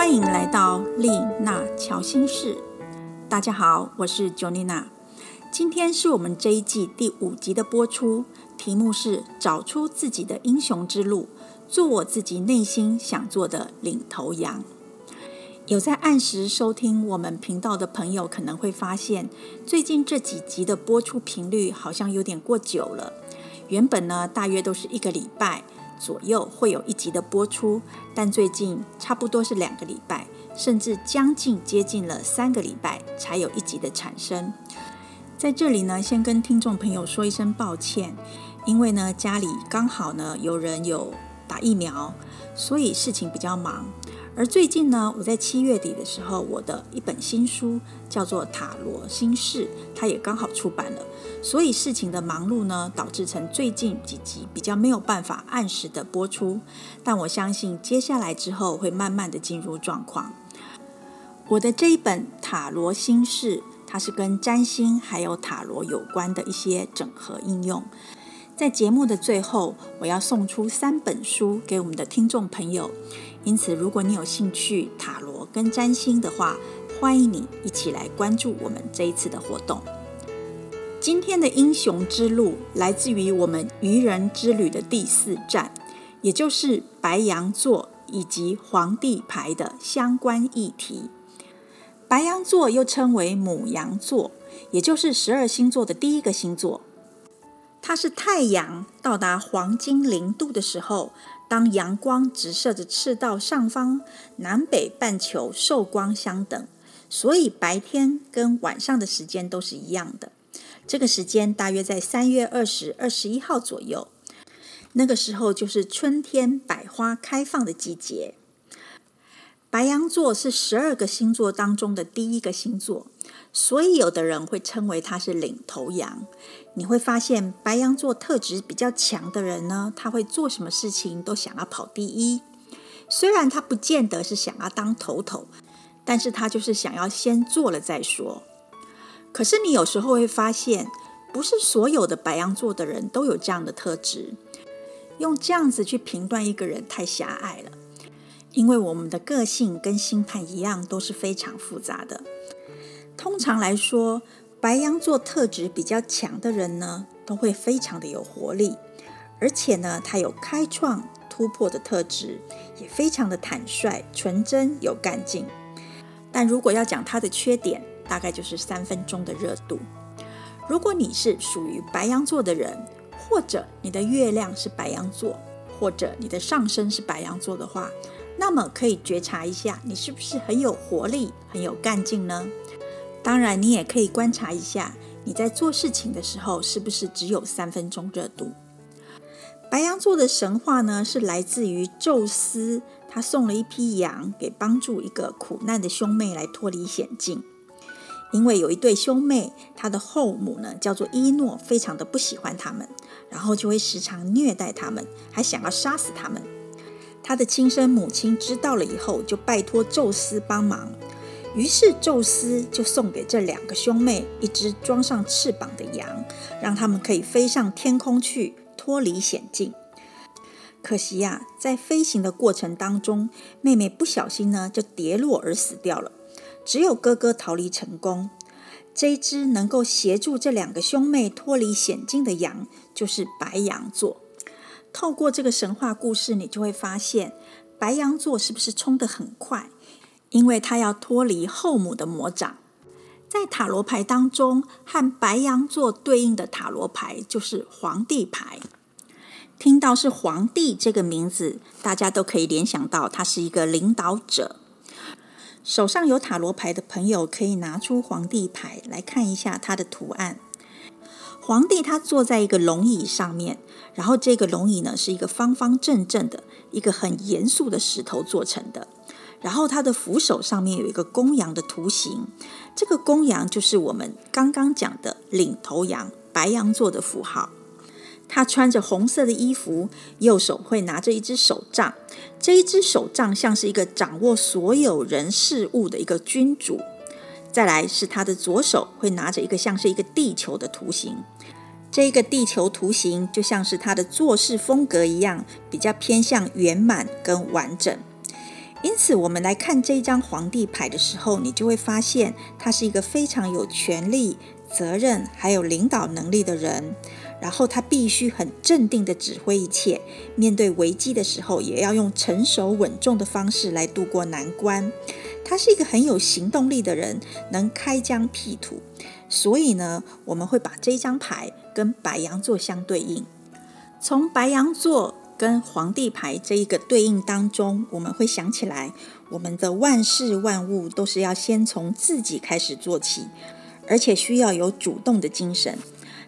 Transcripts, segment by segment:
欢迎来到丽娜乔心事。大家好，我是 Jonina。今天是我们这一季第五集的播出，题目是“找出自己的英雄之路，做我自己内心想做的领头羊”。有在按时收听我们频道的朋友，可能会发现最近这几集的播出频率好像有点过久了。原本呢，大约都是一个礼拜。左右会有一集的播出，但最近差不多是两个礼拜，甚至将近接近了三个礼拜才有一集的产生。在这里呢，先跟听众朋友说一声抱歉，因为呢家里刚好呢有人有打疫苗，所以事情比较忙。而最近呢，我在七月底的时候，我的一本新书叫做《塔罗心事》，它也刚好出版了。所以事情的忙碌呢，导致成最近几集比较没有办法按时的播出。但我相信接下来之后会慢慢的进入状况。我的这一本《塔罗心事》，它是跟占星还有塔罗有关的一些整合应用。在节目的最后，我要送出三本书给我们的听众朋友。因此，如果你有兴趣塔罗跟占星的话，欢迎你一起来关注我们这一次的活动。今天的英雄之路来自于我们愚人之旅的第四站，也就是白羊座以及皇帝牌的相关议题。白羊座又称为母羊座，也就是十二星座的第一个星座。它是太阳到达黄金零度的时候，当阳光直射着赤道上方，南北半球受光相等，所以白天跟晚上的时间都是一样的。这个时间大约在三月二十二十一号左右，那个时候就是春天百花开放的季节。白羊座是十二个星座当中的第一个星座，所以有的人会称为它是领头羊。你会发现，白羊座特质比较强的人呢，他会做什么事情都想要跑第一。虽然他不见得是想要当头头，但是他就是想要先做了再说。可是你有时候会发现，不是所有的白羊座的人都有这样的特质。用这样子去评断一个人太狭隘了。因为我们的个性跟星盘一样，都是非常复杂的。通常来说，白羊座特质比较强的人呢，都会非常的有活力，而且呢，他有开创突破的特质，也非常的坦率、纯真、有干劲。但如果要讲他的缺点，大概就是三分钟的热度。如果你是属于白羊座的人，或者你的月亮是白羊座，或者你的上升是白羊座的话，那么可以觉察一下，你是不是很有活力、很有干劲呢？当然，你也可以观察一下，你在做事情的时候是不是只有三分钟热度。白羊座的神话呢，是来自于宙斯，他送了一批羊给帮助一个苦难的兄妹来脱离险境。因为有一对兄妹，他的后母呢叫做伊诺，非常的不喜欢他们，然后就会时常虐待他们，还想要杀死他们。他的亲生母亲知道了以后，就拜托宙斯帮忙。于是宙斯就送给这两个兄妹一只装上翅膀的羊，让他们可以飞上天空去脱离险境。可惜呀，在飞行的过程当中，妹妹不小心呢就跌落而死掉了。只有哥哥逃离成功。这一只能够协助这两个兄妹脱离险境的羊，就是白羊座。透过这个神话故事，你就会发现白羊座是不是冲得很快？因为他要脱离后母的魔掌。在塔罗牌当中，和白羊座对应的塔罗牌就是皇帝牌。听到是皇帝这个名字，大家都可以联想到他是一个领导者。手上有塔罗牌的朋友，可以拿出皇帝牌来看一下它的图案。皇帝他坐在一个龙椅上面，然后这个龙椅呢是一个方方正正的，一个很严肃的石头做成的。然后他的扶手上面有一个公羊的图形，这个公羊就是我们刚刚讲的领头羊白羊座的符号。他穿着红色的衣服，右手会拿着一只手杖，这一只手杖像是一个掌握所有人事物的一个君主。再来是他的左手会拿着一个像是一个地球的图形，这个地球图形就像是他的做事风格一样，比较偏向圆满跟完整。因此，我们来看这张皇帝牌的时候，你就会发现他是一个非常有权力、责任还有领导能力的人。然后他必须很镇定的指挥一切，面对危机的时候，也要用成熟稳重的方式来度过难关。他是一个很有行动力的人，能开疆辟土。所以呢，我们会把这张牌跟白羊座相对应。从白羊座跟皇帝牌这一个对应当中，我们会想起来，我们的万事万物都是要先从自己开始做起，而且需要有主动的精神。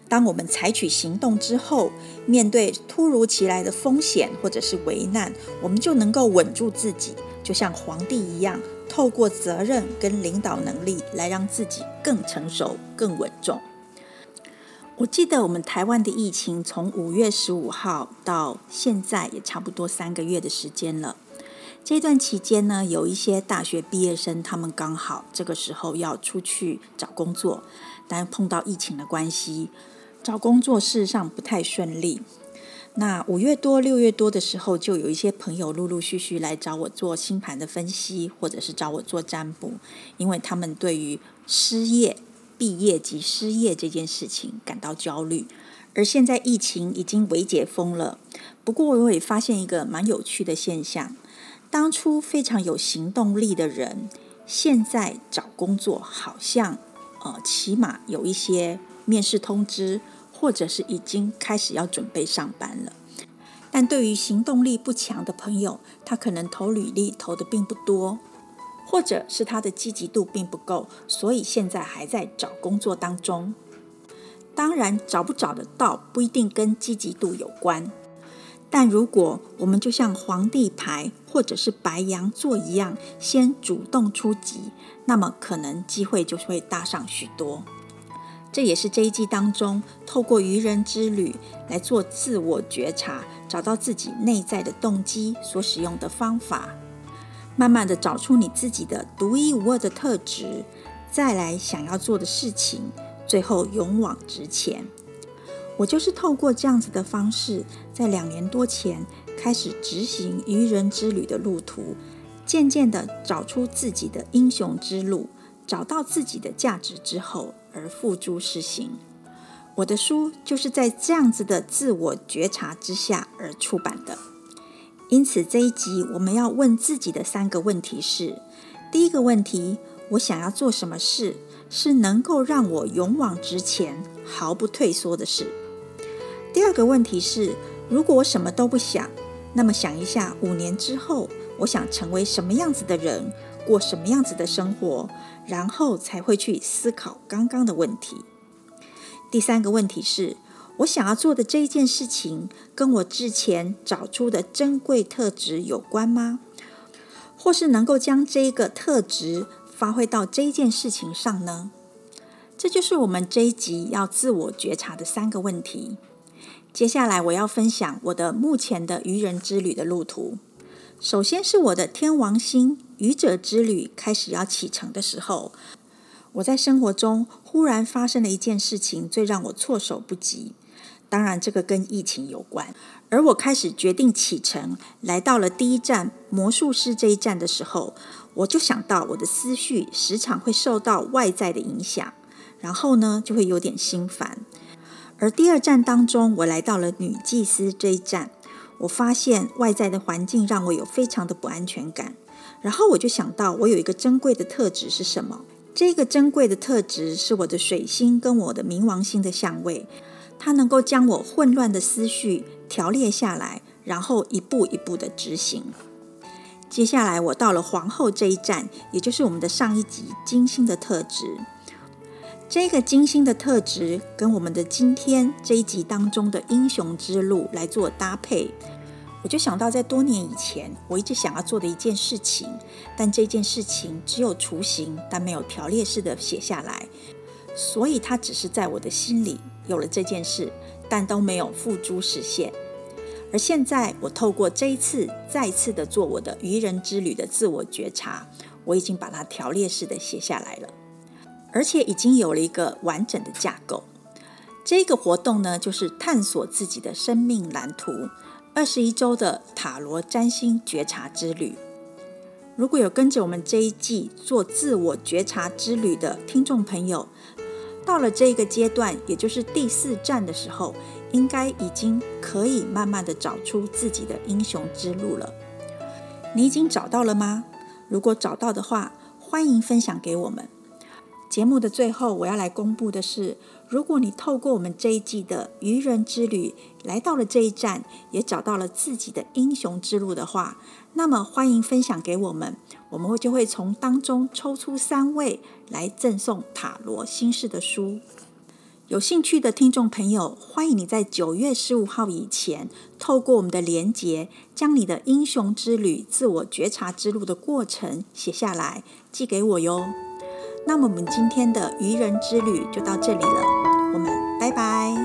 当我们采取行动之后，面对突如其来的风险或者是危难，我们就能够稳住自己，就像皇帝一样，透过责任跟领导能力来让自己更成熟、更稳重。我记得我们台湾的疫情从五月十五号到现在也差不多三个月的时间了。这段期间呢，有一些大学毕业生，他们刚好这个时候要出去找工作，但碰到疫情的关系。找工作事实上不太顺利。那五月多、六月多的时候，就有一些朋友陆陆续续来找我做星盘的分析，或者是找我做占卜，因为他们对于失业、毕业及失业这件事情感到焦虑。而现在疫情已经微解封了，不过我也发现一个蛮有趣的现象：当初非常有行动力的人，现在找工作好像呃，起码有一些面试通知。或者是已经开始要准备上班了，但对于行动力不强的朋友，他可能投履历投的并不多，或者是他的积极度并不够，所以现在还在找工作当中。当然，找不找得到不一定跟积极度有关，但如果我们就像皇帝牌或者是白羊座一样，先主动出击，那么可能机会就会大上许多。这也是这一季当中，透过愚人之旅来做自我觉察，找到自己内在的动机所使用的方法，慢慢的找出你自己的独一无二的特质，再来想要做的事情，最后勇往直前。我就是透过这样子的方式，在两年多前开始执行愚人之旅的路途，渐渐的找出自己的英雄之路。找到自己的价值之后，而付诸实行。我的书就是在这样子的自我觉察之下而出版的。因此，这一集我们要问自己的三个问题是：第一个问题，我想要做什么事是能够让我勇往直前、毫不退缩的事？第二个问题是，如果我什么都不想，那么想一下，五年之后，我想成为什么样子的人？过什么样子的生活，然后才会去思考刚刚的问题。第三个问题是，我想要做的这一件事情，跟我之前找出的珍贵特质有关吗？或是能够将这一个特质发挥到这一件事情上呢？这就是我们这一集要自我觉察的三个问题。接下来我要分享我的目前的愚人之旅的路途。首先是我的天王星愚者之旅开始要启程的时候，我在生活中忽然发生了一件事情，最让我措手不及。当然，这个跟疫情有关。而我开始决定启程，来到了第一站魔术师这一站的时候，我就想到我的思绪时常会受到外在的影响，然后呢就会有点心烦。而第二站当中，我来到了女祭司这一站。我发现外在的环境让我有非常的不安全感，然后我就想到我有一个珍贵的特质是什么？这个珍贵的特质是我的水星跟我的冥王星的相位，它能够将我混乱的思绪条列下来，然后一步一步的执行。接下来我到了皇后这一站，也就是我们的上一集金星的特质。这个金星的特质跟我们的今天这一集当中的英雄之路来做搭配，我就想到在多年以前，我一直想要做的一件事情，但这件事情只有雏形，但没有条列式的写下来，所以它只是在我的心里有了这件事，但都没有付诸实现。而现在，我透过这一次再次的做我的愚人之旅的自我觉察，我已经把它条列式的写下来了。而且已经有了一个完整的架构。这个活动呢，就是探索自己的生命蓝图，二十一周的塔罗占星觉察之旅。如果有跟着我们这一季做自我觉察之旅的听众朋友，到了这个阶段，也就是第四站的时候，应该已经可以慢慢的找出自己的英雄之路了。你已经找到了吗？如果找到的话，欢迎分享给我们。节目的最后，我要来公布的是，如果你透过我们这一季的愚人之旅来到了这一站，也找到了自己的英雄之路的话，那么欢迎分享给我们，我们会就会从当中抽出三位来赠送塔罗新式的书。有兴趣的听众朋友，欢迎你在九月十五号以前，透过我们的连结，将你的英雄之旅、自我觉察之路的过程写下来，寄给我哟。那么我们今天的愚人之旅就到这里了，我们拜拜。